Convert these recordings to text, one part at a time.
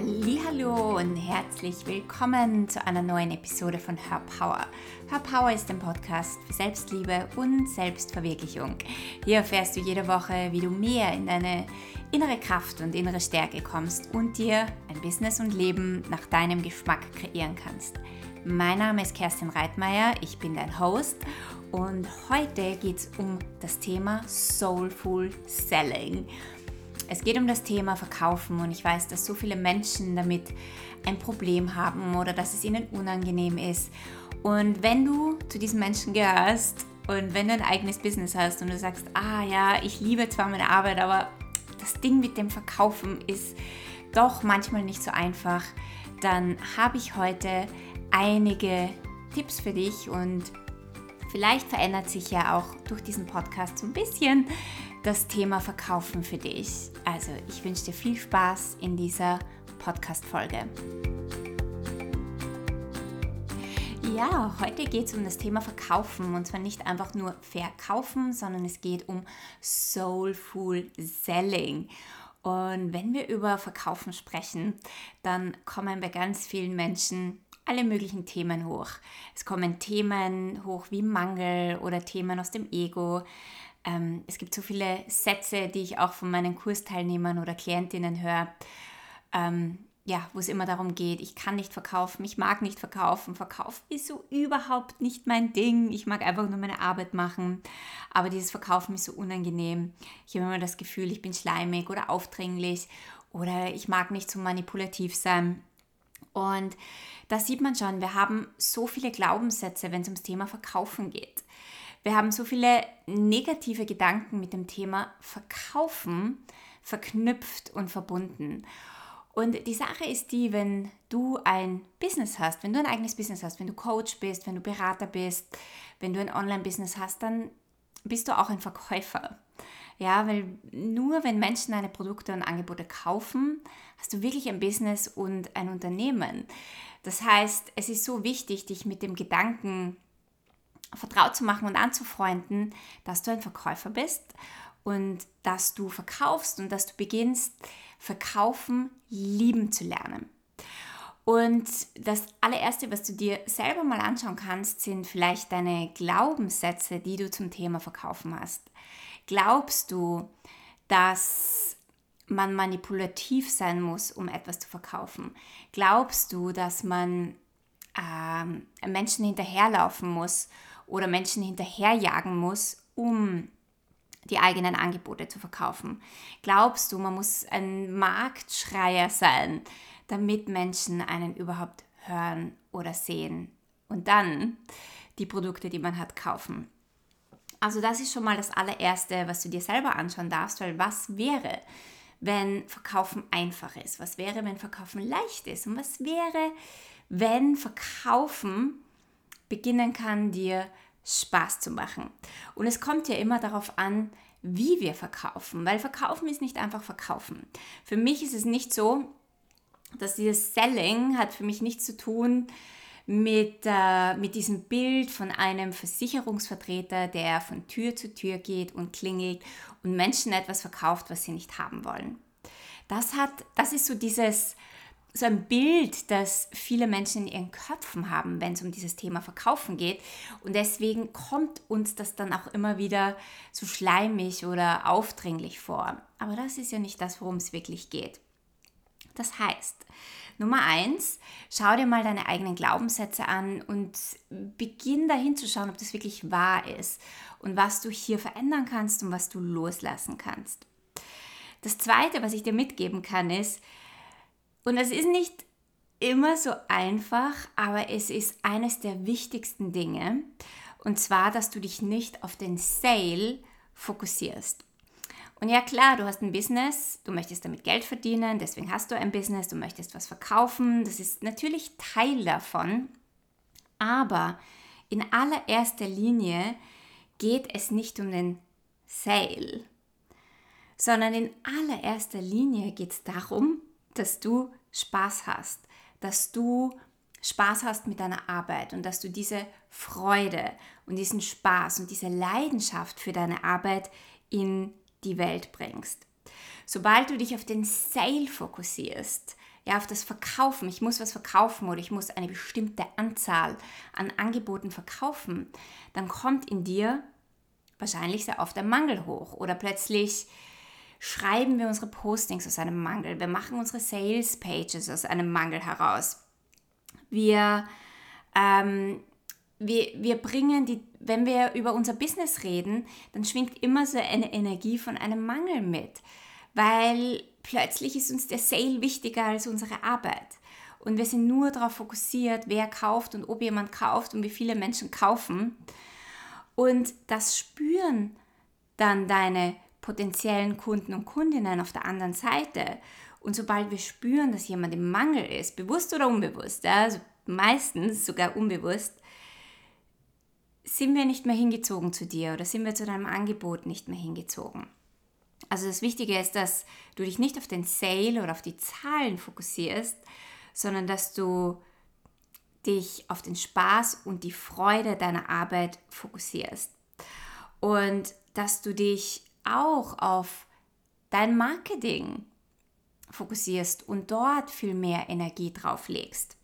Hallo und herzlich willkommen zu einer neuen Episode von Her Power. Her Power ist ein Podcast für Selbstliebe und Selbstverwirklichung. Hier erfährst du jede Woche, wie du mehr in deine innere Kraft und innere Stärke kommst und dir ein Business und Leben nach deinem Geschmack kreieren kannst. Mein Name ist Kerstin Reitmeier, ich bin dein Host und heute geht es um das Thema Soulful Selling. Es geht um das Thema Verkaufen und ich weiß, dass so viele Menschen damit ein Problem haben oder dass es ihnen unangenehm ist. Und wenn du zu diesen Menschen gehörst und wenn du ein eigenes Business hast und du sagst, ah ja, ich liebe zwar meine Arbeit, aber das Ding mit dem Verkaufen ist doch manchmal nicht so einfach, dann habe ich heute einige Tipps für dich und vielleicht verändert sich ja auch durch diesen Podcast so ein bisschen das Thema Verkaufen für dich. Also ich wünsche dir viel Spaß in dieser Podcast-Folge. Ja, heute geht es um das Thema Verkaufen und zwar nicht einfach nur verkaufen, sondern es geht um Soulful Selling. Und wenn wir über Verkaufen sprechen, dann kommen bei ganz vielen Menschen alle möglichen Themen hoch. Es kommen Themen hoch wie Mangel oder Themen aus dem Ego. Ähm, es gibt so viele Sätze, die ich auch von meinen Kursteilnehmern oder Klientinnen höre, ähm, ja, wo es immer darum geht, ich kann nicht verkaufen, ich mag nicht verkaufen, Verkauf ist so überhaupt nicht mein Ding, ich mag einfach nur meine Arbeit machen, aber dieses Verkaufen ist so unangenehm. Ich habe immer das Gefühl, ich bin schleimig oder aufdringlich oder ich mag nicht so manipulativ sein. Und da sieht man schon, wir haben so viele Glaubenssätze, wenn es ums Thema Verkaufen geht. Wir haben so viele negative Gedanken mit dem Thema Verkaufen verknüpft und verbunden. Und die Sache ist die, wenn du ein Business hast, wenn du ein eigenes Business hast, wenn du Coach bist, wenn du Berater bist, wenn du ein Online-Business hast, dann bist du auch ein Verkäufer. Ja, weil nur wenn Menschen deine Produkte und Angebote kaufen, hast du wirklich ein Business und ein Unternehmen. Das heißt, es ist so wichtig, dich mit dem Gedanken vertraut zu machen und anzufreunden, dass du ein Verkäufer bist und dass du verkaufst und dass du beginnst, Verkaufen lieben zu lernen. Und das allererste, was du dir selber mal anschauen kannst, sind vielleicht deine Glaubenssätze, die du zum Thema Verkaufen hast. Glaubst du, dass man manipulativ sein muss, um etwas zu verkaufen? Glaubst du, dass man ähm, Menschen hinterherlaufen muss, oder Menschen hinterherjagen muss, um die eigenen Angebote zu verkaufen? Glaubst du, man muss ein Marktschreier sein, damit Menschen einen überhaupt hören oder sehen und dann die Produkte, die man hat, kaufen? Also das ist schon mal das allererste, was du dir selber anschauen darfst, weil was wäre, wenn Verkaufen einfach ist? Was wäre, wenn Verkaufen leicht ist? Und was wäre, wenn Verkaufen beginnen kann, dir Spaß zu machen. Und es kommt ja immer darauf an, wie wir verkaufen, weil verkaufen ist nicht einfach verkaufen. Für mich ist es nicht so, dass dieses Selling hat für mich nichts zu tun mit, äh, mit diesem Bild von einem Versicherungsvertreter, der von Tür zu Tür geht und klingelt und Menschen etwas verkauft, was sie nicht haben wollen. Das, hat, das ist so dieses so ein Bild, das viele Menschen in ihren Köpfen haben, wenn es um dieses Thema Verkaufen geht. Und deswegen kommt uns das dann auch immer wieder so schleimig oder aufdringlich vor. Aber das ist ja nicht das, worum es wirklich geht. Das heißt, Nummer eins, schau dir mal deine eigenen Glaubenssätze an und beginn dahin zu schauen, ob das wirklich wahr ist und was du hier verändern kannst und was du loslassen kannst. Das zweite, was ich dir mitgeben kann, ist, und es ist nicht immer so einfach, aber es ist eines der wichtigsten Dinge. Und zwar, dass du dich nicht auf den Sale fokussierst. Und ja klar, du hast ein Business, du möchtest damit Geld verdienen, deswegen hast du ein Business, du möchtest was verkaufen, das ist natürlich Teil davon. Aber in allererster Linie geht es nicht um den Sale, sondern in allererster Linie geht es darum, dass du Spaß hast, dass du Spaß hast mit deiner Arbeit und dass du diese Freude und diesen Spaß und diese Leidenschaft für deine Arbeit in die Welt bringst. Sobald du dich auf den Sale fokussierst, ja, auf das Verkaufen, ich muss was verkaufen oder ich muss eine bestimmte Anzahl an Angeboten verkaufen, dann kommt in dir wahrscheinlich sehr oft der Mangel hoch oder plötzlich schreiben wir unsere Postings aus einem Mangel, wir machen unsere Sales Pages aus einem Mangel heraus. Wir, ähm, wir, wir bringen die, wenn wir über unser Business reden, dann schwingt immer so eine Energie von einem Mangel mit, weil plötzlich ist uns der Sale wichtiger als unsere Arbeit. Und wir sind nur darauf fokussiert, wer kauft und ob jemand kauft und wie viele Menschen kaufen. Und das spüren dann deine potenziellen Kunden und Kundinnen auf der anderen Seite. Und sobald wir spüren, dass jemand im Mangel ist, bewusst oder unbewusst, also meistens sogar unbewusst, sind wir nicht mehr hingezogen zu dir oder sind wir zu deinem Angebot nicht mehr hingezogen. Also das Wichtige ist, dass du dich nicht auf den Sale oder auf die Zahlen fokussierst, sondern dass du dich auf den Spaß und die Freude deiner Arbeit fokussierst. Und dass du dich auch auf dein Marketing fokussierst und dort viel mehr Energie drauf legst.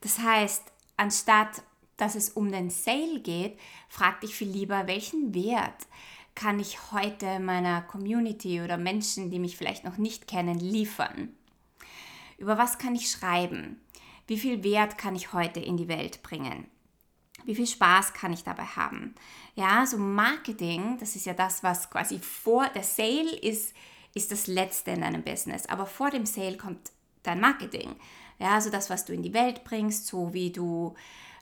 Das heißt, anstatt dass es um den Sale geht, frag dich viel lieber, welchen Wert kann ich heute meiner Community oder Menschen, die mich vielleicht noch nicht kennen, liefern? Über was kann ich schreiben? Wie viel Wert kann ich heute in die Welt bringen? Wie viel Spaß kann ich dabei haben? Ja, so Marketing, das ist ja das, was quasi vor der Sale ist, ist das Letzte in einem Business. Aber vor dem Sale kommt dein Marketing. Ja, also das, was du in die Welt bringst, so wie du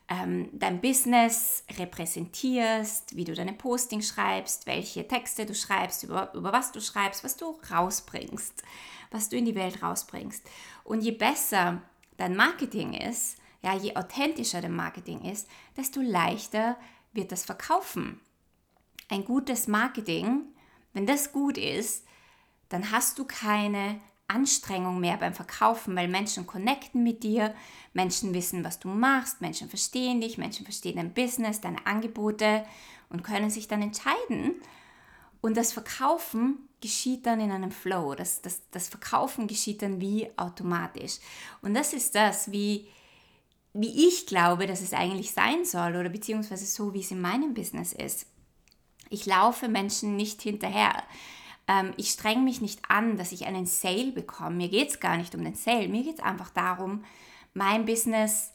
ähm, dein Business repräsentierst, wie du deine Posting schreibst, welche Texte du schreibst, über, über was du schreibst, was du rausbringst, was du in die Welt rausbringst. Und je besser dein Marketing ist, ja, je authentischer dein Marketing ist, desto leichter wird das Verkaufen. Ein gutes Marketing, wenn das gut ist, dann hast du keine Anstrengung mehr beim Verkaufen, weil Menschen connecten mit dir, Menschen wissen, was du machst, Menschen verstehen dich, Menschen verstehen dein Business, deine Angebote und können sich dann entscheiden. Und das Verkaufen geschieht dann in einem Flow. Das, das, das Verkaufen geschieht dann wie automatisch. Und das ist das, wie, wie ich glaube, dass es eigentlich sein soll oder beziehungsweise so, wie es in meinem Business ist. Ich laufe Menschen nicht hinterher. Ähm, ich strenge mich nicht an, dass ich einen Sale bekomme. Mir geht es gar nicht um den Sale. Mir geht es einfach darum, mein Business,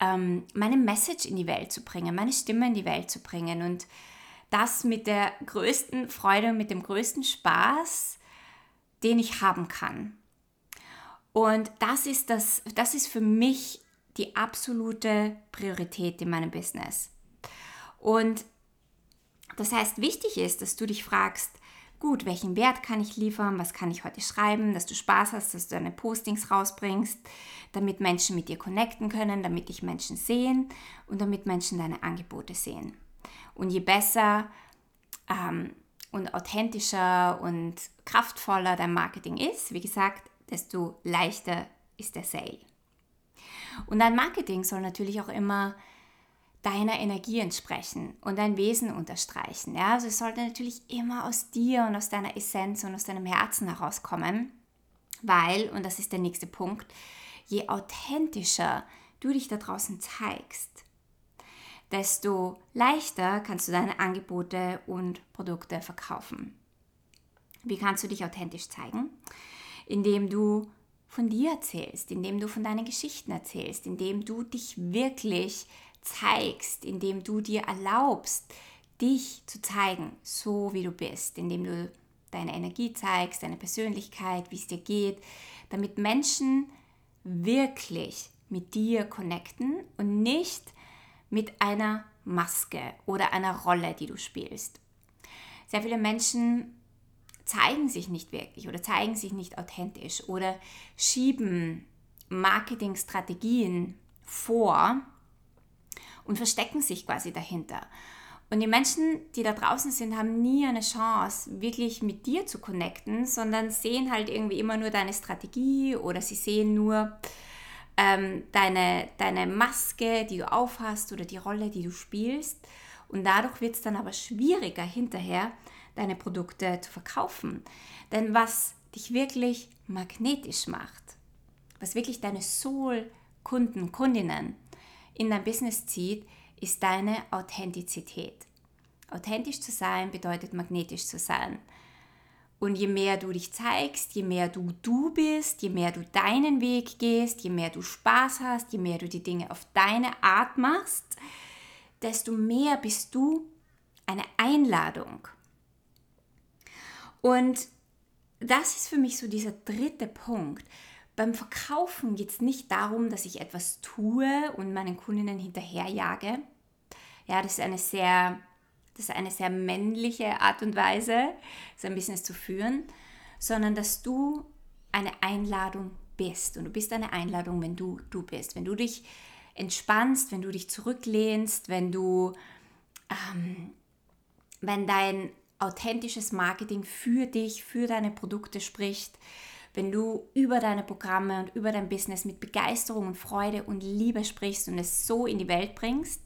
ähm, meine Message in die Welt zu bringen, meine Stimme in die Welt zu bringen und das mit der größten Freude und mit dem größten Spaß, den ich haben kann. Und das ist, das, das ist für mich die absolute Priorität in meinem Business. Und das heißt, wichtig ist, dass du dich fragst, gut, welchen Wert kann ich liefern, was kann ich heute schreiben, dass du Spaß hast, dass du deine Postings rausbringst, damit Menschen mit dir connecten können, damit dich Menschen sehen und damit Menschen deine Angebote sehen. Und je besser ähm, und authentischer und kraftvoller dein Marketing ist, wie gesagt, desto leichter ist der Sale. Und dein Marketing soll natürlich auch immer deiner Energie entsprechen und dein Wesen unterstreichen. Ja? Also es sollte natürlich immer aus dir und aus deiner Essenz und aus deinem Herzen herauskommen, weil, und das ist der nächste Punkt, je authentischer du dich da draußen zeigst, desto leichter kannst du deine Angebote und Produkte verkaufen. Wie kannst du dich authentisch zeigen? Indem du von dir erzählst, indem du von deinen Geschichten erzählst, indem du dich wirklich zeigst, indem du dir erlaubst, dich zu zeigen, so wie du bist, indem du deine Energie zeigst, deine Persönlichkeit, wie es dir geht, damit Menschen wirklich mit dir connecten und nicht mit einer Maske oder einer Rolle, die du spielst. Sehr viele Menschen zeigen sich nicht wirklich oder zeigen sich nicht authentisch oder schieben Marketingstrategien vor und verstecken sich quasi dahinter. Und die Menschen, die da draußen sind, haben nie eine Chance, wirklich mit dir zu connecten, sondern sehen halt irgendwie immer nur deine Strategie oder sie sehen nur ähm, deine, deine Maske, die du aufhast oder die Rolle, die du spielst. Und dadurch wird es dann aber schwieriger hinterher, deine Produkte zu verkaufen. Denn was dich wirklich magnetisch macht was wirklich deine Soul-Kunden, Kundinnen in dein Business zieht, ist deine Authentizität. Authentisch zu sein bedeutet magnetisch zu sein. Und je mehr du dich zeigst, je mehr du du bist, je mehr du deinen Weg gehst, je mehr du Spaß hast, je mehr du die Dinge auf deine Art machst, desto mehr bist du eine Einladung. Und das ist für mich so dieser dritte Punkt. Beim Verkaufen geht es nicht darum, dass ich etwas tue und meinen Kundinnen hinterherjage. Ja, das ist eine sehr, das ist eine sehr männliche Art und Weise, sein Business zu führen, sondern dass du eine Einladung bist. Und du bist eine Einladung, wenn du du bist. Wenn du dich entspannst, wenn du dich zurücklehnst, wenn du, ähm, wenn dein authentisches Marketing für dich, für deine Produkte spricht, wenn du über deine Programme und über dein Business mit Begeisterung und Freude und Liebe sprichst und es so in die Welt bringst,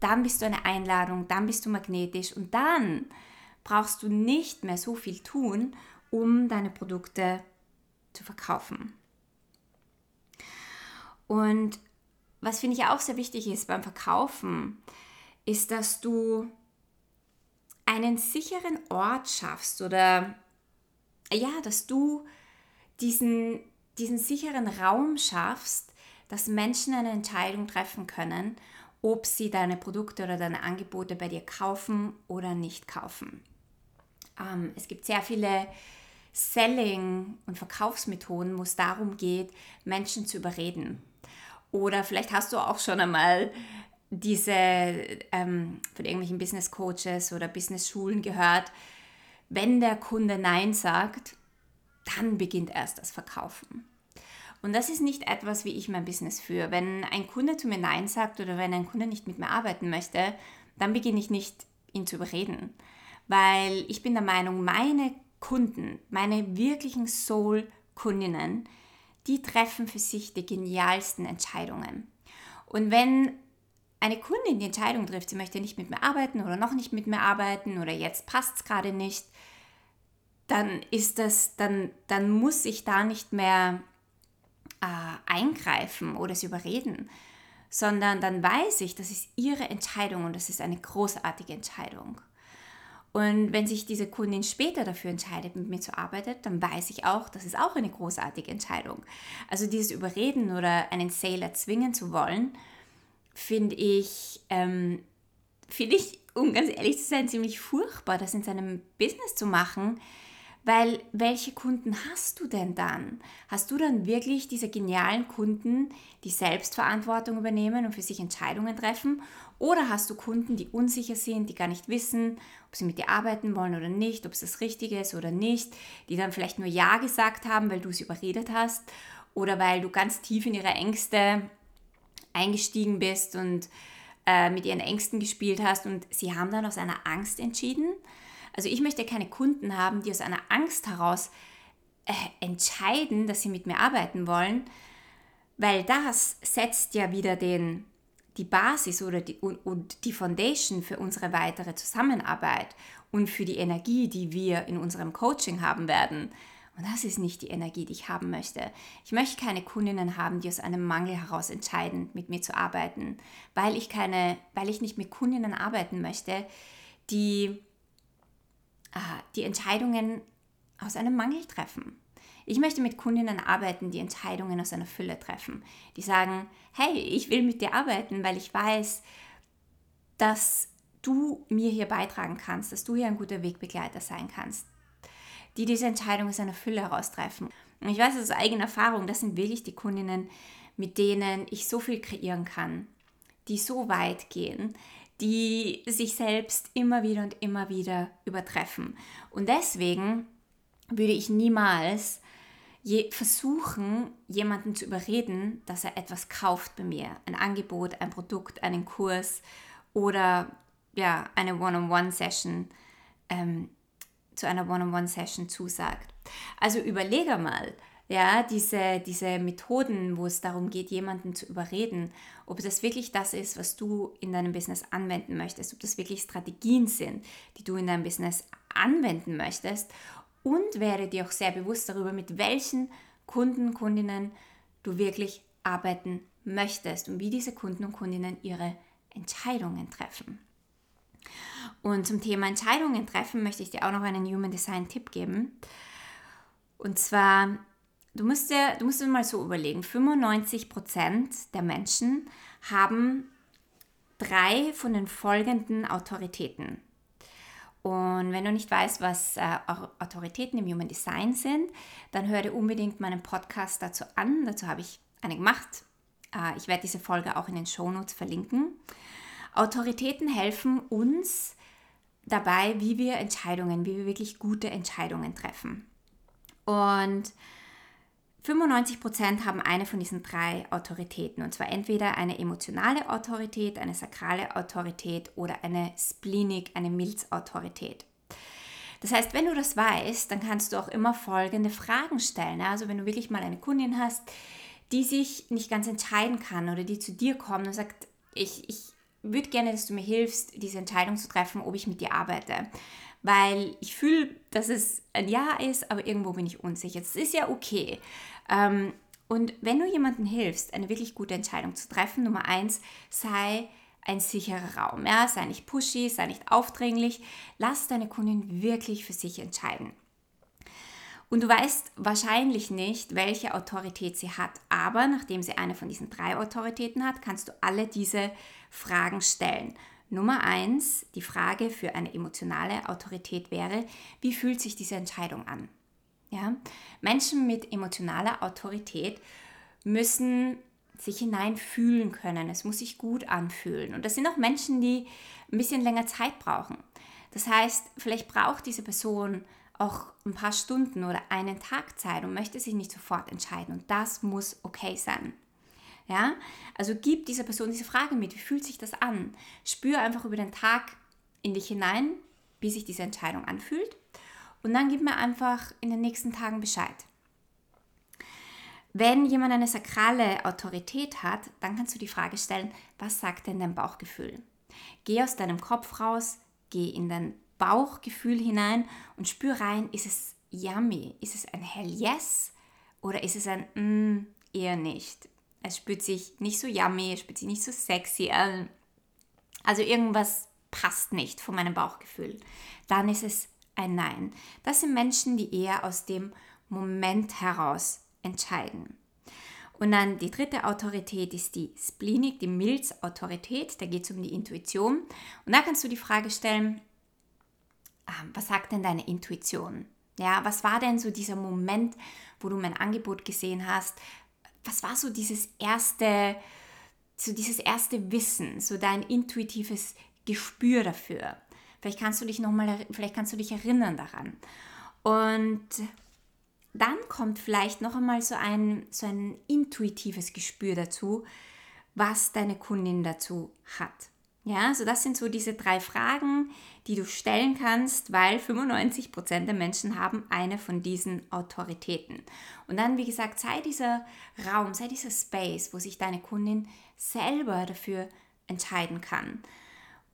dann bist du eine Einladung, dann bist du magnetisch und dann brauchst du nicht mehr so viel tun, um deine Produkte zu verkaufen. Und was finde ich auch sehr wichtig ist beim Verkaufen, ist, dass du einen sicheren Ort schaffst oder ja, dass du diesen, diesen sicheren Raum schaffst, dass Menschen eine Entscheidung treffen können, ob sie deine Produkte oder deine Angebote bei dir kaufen oder nicht kaufen. Ähm, es gibt sehr viele Selling- und Verkaufsmethoden, wo es darum geht, Menschen zu überreden. Oder vielleicht hast du auch schon einmal diese ähm, von irgendwelchen Business Coaches oder Business Schulen gehört, wenn der Kunde Nein sagt, dann beginnt erst das Verkaufen. Und das ist nicht etwas, wie ich mein Business führe. Wenn ein Kunde zu mir Nein sagt oder wenn ein Kunde nicht mit mir arbeiten möchte, dann beginne ich nicht, ihn zu überreden. Weil ich bin der Meinung, meine Kunden, meine wirklichen Soul-Kundinnen, die treffen für sich die genialsten Entscheidungen. Und wenn eine Kundin die Entscheidung trifft, sie möchte nicht mit mir arbeiten oder noch nicht mit mir arbeiten oder jetzt passt es gerade nicht, dann ist das, dann, dann muss ich da nicht mehr äh, eingreifen oder sie überreden, sondern dann weiß ich, das ist ihre Entscheidung und das ist eine großartige Entscheidung. Und wenn sich diese Kundin später dafür entscheidet, mit mir zu arbeiten, dann weiß ich auch, das ist auch eine großartige Entscheidung. Also dieses Überreden oder einen Sale erzwingen zu wollen, finde ich, ähm, finde ich, um ganz ehrlich zu sein, ziemlich furchtbar, das in seinem Business zu machen, weil welche Kunden hast du denn dann? Hast du dann wirklich diese genialen Kunden, die Selbstverantwortung übernehmen und für sich Entscheidungen treffen? Oder hast du Kunden, die unsicher sind, die gar nicht wissen, ob sie mit dir arbeiten wollen oder nicht, ob es das Richtige ist oder nicht, die dann vielleicht nur Ja gesagt haben, weil du sie überredet hast oder weil du ganz tief in ihre Ängste eingestiegen bist und äh, mit ihren Ängsten gespielt hast und sie haben dann aus einer Angst entschieden? Also ich möchte keine Kunden haben, die aus einer Angst heraus äh, entscheiden, dass sie mit mir arbeiten wollen, weil das setzt ja wieder den, die Basis oder die, und, und die Foundation für unsere weitere Zusammenarbeit und für die Energie, die wir in unserem Coaching haben werden. Und das ist nicht die Energie, die ich haben möchte. Ich möchte keine Kundinnen haben, die aus einem Mangel heraus entscheiden, mit mir zu arbeiten, weil ich, keine, weil ich nicht mit Kundinnen arbeiten möchte, die äh, die Entscheidungen aus einem Mangel treffen. Ich möchte mit Kundinnen arbeiten, die Entscheidungen aus einer Fülle treffen. Die sagen, hey, ich will mit dir arbeiten, weil ich weiß, dass du mir hier beitragen kannst, dass du hier ein guter Wegbegleiter sein kannst. Die diese Entscheidung aus einer Fülle heraustreffen. Und ich weiß aus eigener Erfahrung, das sind wirklich die Kundinnen, mit denen ich so viel kreieren kann, die so weit gehen, die sich selbst immer wieder und immer wieder übertreffen. Und deswegen würde ich niemals je versuchen, jemanden zu überreden, dass er etwas kauft bei mir. Ein Angebot, ein Produkt, einen Kurs oder ja, eine One-on-One-Session ähm, zu einer One-on-One-Session zusagt. Also überlege mal, ja, diese, diese Methoden, wo es darum geht, jemanden zu überreden, ob das wirklich das ist, was du in deinem Business anwenden möchtest, ob das wirklich Strategien sind, die du in deinem Business anwenden möchtest und werde dir auch sehr bewusst darüber, mit welchen Kunden, Kundinnen du wirklich arbeiten möchtest und wie diese Kunden und Kundinnen ihre Entscheidungen treffen. Und zum Thema Entscheidungen treffen möchte ich dir auch noch einen Human Design Tipp geben. Und zwar, du musst dir, du musst dir mal so überlegen, 95% der Menschen haben drei von den folgenden Autoritäten. Und wenn du nicht weißt, was äh, Autoritäten im Human Design sind, dann hör dir unbedingt meinen Podcast dazu an. Dazu habe ich eine gemacht. Äh, ich werde diese Folge auch in den Shownotes verlinken. Autoritäten helfen uns dabei, wie wir Entscheidungen, wie wir wirklich gute Entscheidungen treffen. Und 95% haben eine von diesen drei Autoritäten. Und zwar entweder eine emotionale Autorität, eine sakrale Autorität oder eine spleenig, eine Milzautorität. Das heißt, wenn du das weißt, dann kannst du auch immer folgende Fragen stellen. Also wenn du wirklich mal eine Kundin hast, die sich nicht ganz entscheiden kann oder die zu dir kommt und sagt, ich, ich würde gerne, dass du mir hilfst, diese Entscheidung zu treffen, ob ich mit dir arbeite weil ich fühle, dass es ein Ja ist, aber irgendwo bin ich unsicher. Das ist ja okay. Ähm, und wenn du jemandem hilfst, eine wirklich gute Entscheidung zu treffen, Nummer eins, sei ein sicherer Raum. Ja? Sei nicht pushy, sei nicht aufdringlich. Lass deine Kundin wirklich für sich entscheiden. Und du weißt wahrscheinlich nicht, welche Autorität sie hat, aber nachdem sie eine von diesen drei Autoritäten hat, kannst du alle diese Fragen stellen. Nummer eins, die Frage für eine emotionale Autorität wäre, wie fühlt sich diese Entscheidung an? Ja? Menschen mit emotionaler Autorität müssen sich hineinfühlen können. Es muss sich gut anfühlen. Und das sind auch Menschen, die ein bisschen länger Zeit brauchen. Das heißt, vielleicht braucht diese Person auch ein paar Stunden oder einen Tag Zeit und möchte sich nicht sofort entscheiden. Und das muss okay sein. Ja? Also gib dieser Person diese Frage mit, wie fühlt sich das an? Spür einfach über den Tag in dich hinein, wie sich diese Entscheidung anfühlt. Und dann gib mir einfach in den nächsten Tagen Bescheid. Wenn jemand eine sakrale Autorität hat, dann kannst du die Frage stellen, was sagt denn dein Bauchgefühl? Geh aus deinem Kopf raus, geh in dein Bauchgefühl hinein und spür rein, ist es yummy? Ist es ein Hell Yes? Oder ist es ein mm, eher nicht? es spürt sich nicht so yummy, es spürt sich nicht so sexy an. Also irgendwas passt nicht von meinem Bauchgefühl. Dann ist es ein Nein. Das sind Menschen, die eher aus dem Moment heraus entscheiden. Und dann die dritte Autorität ist die Spleenik, die Milzautorität. Da geht es um die Intuition. Und da kannst du die Frage stellen, was sagt denn deine Intuition? Ja, was war denn so dieser Moment, wo du mein Angebot gesehen hast? was war so dieses erste, so dieses erste Wissen, so dein intuitives Gespür dafür? Vielleicht kannst du dich noch mal, vielleicht kannst du dich erinnern daran. Und dann kommt vielleicht noch einmal so ein, so ein intuitives Gespür dazu, was deine Kundin dazu hat. Ja, so das sind so diese drei Fragen, die du stellen kannst, weil 95% der Menschen haben eine von diesen Autoritäten. Und dann, wie gesagt, sei dieser Raum, sei dieser Space, wo sich deine Kundin selber dafür entscheiden kann.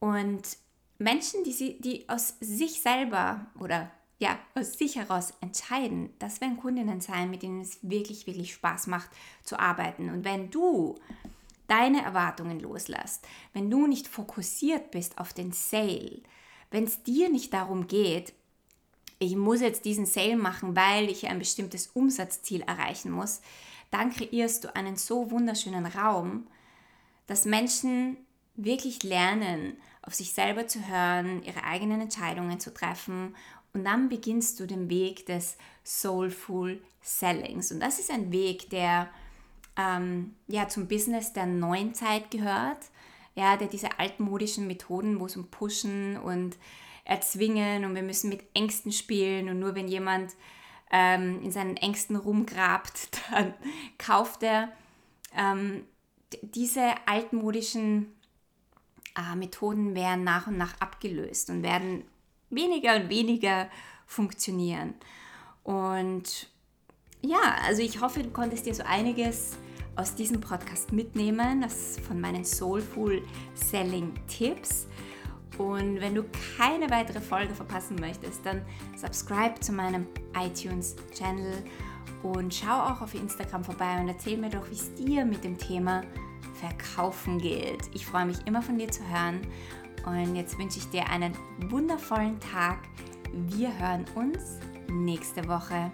Und Menschen, die, sie, die aus sich selber oder ja, aus sich heraus entscheiden, das werden Kundinnen sein, mit denen es wirklich, wirklich Spaß macht zu arbeiten. Und wenn du deine Erwartungen loslässt, wenn du nicht fokussiert bist auf den Sale, wenn es dir nicht darum geht, ich muss jetzt diesen Sale machen, weil ich ein bestimmtes Umsatzziel erreichen muss, dann kreierst du einen so wunderschönen Raum, dass Menschen wirklich lernen, auf sich selber zu hören, ihre eigenen Entscheidungen zu treffen und dann beginnst du den Weg des Soulful Sellings. Und das ist ein Weg, der ähm, ja, zum Business der neuen Zeit gehört, ja, der diese altmodischen Methoden, wo es um Pushen und Erzwingen und wir müssen mit Ängsten spielen und nur wenn jemand ähm, in seinen Ängsten rumgrabt, dann kauft er ähm, diese altmodischen äh, Methoden werden nach und nach abgelöst und werden weniger und weniger funktionieren. Und ja, also ich hoffe, du konntest dir so einiges aus diesem Podcast mitnehmen, das von meinen Soulful Selling Tipps. Und wenn du keine weitere Folge verpassen möchtest, dann subscribe zu meinem iTunes Channel Und schau auch auf Instagram vorbei und erzähl mir doch, wie es dir mit dem Thema Verkaufen geht. Ich freue mich immer von dir zu hören. Und jetzt wünsche ich dir einen wundervollen Tag. Wir hören uns nächste Woche.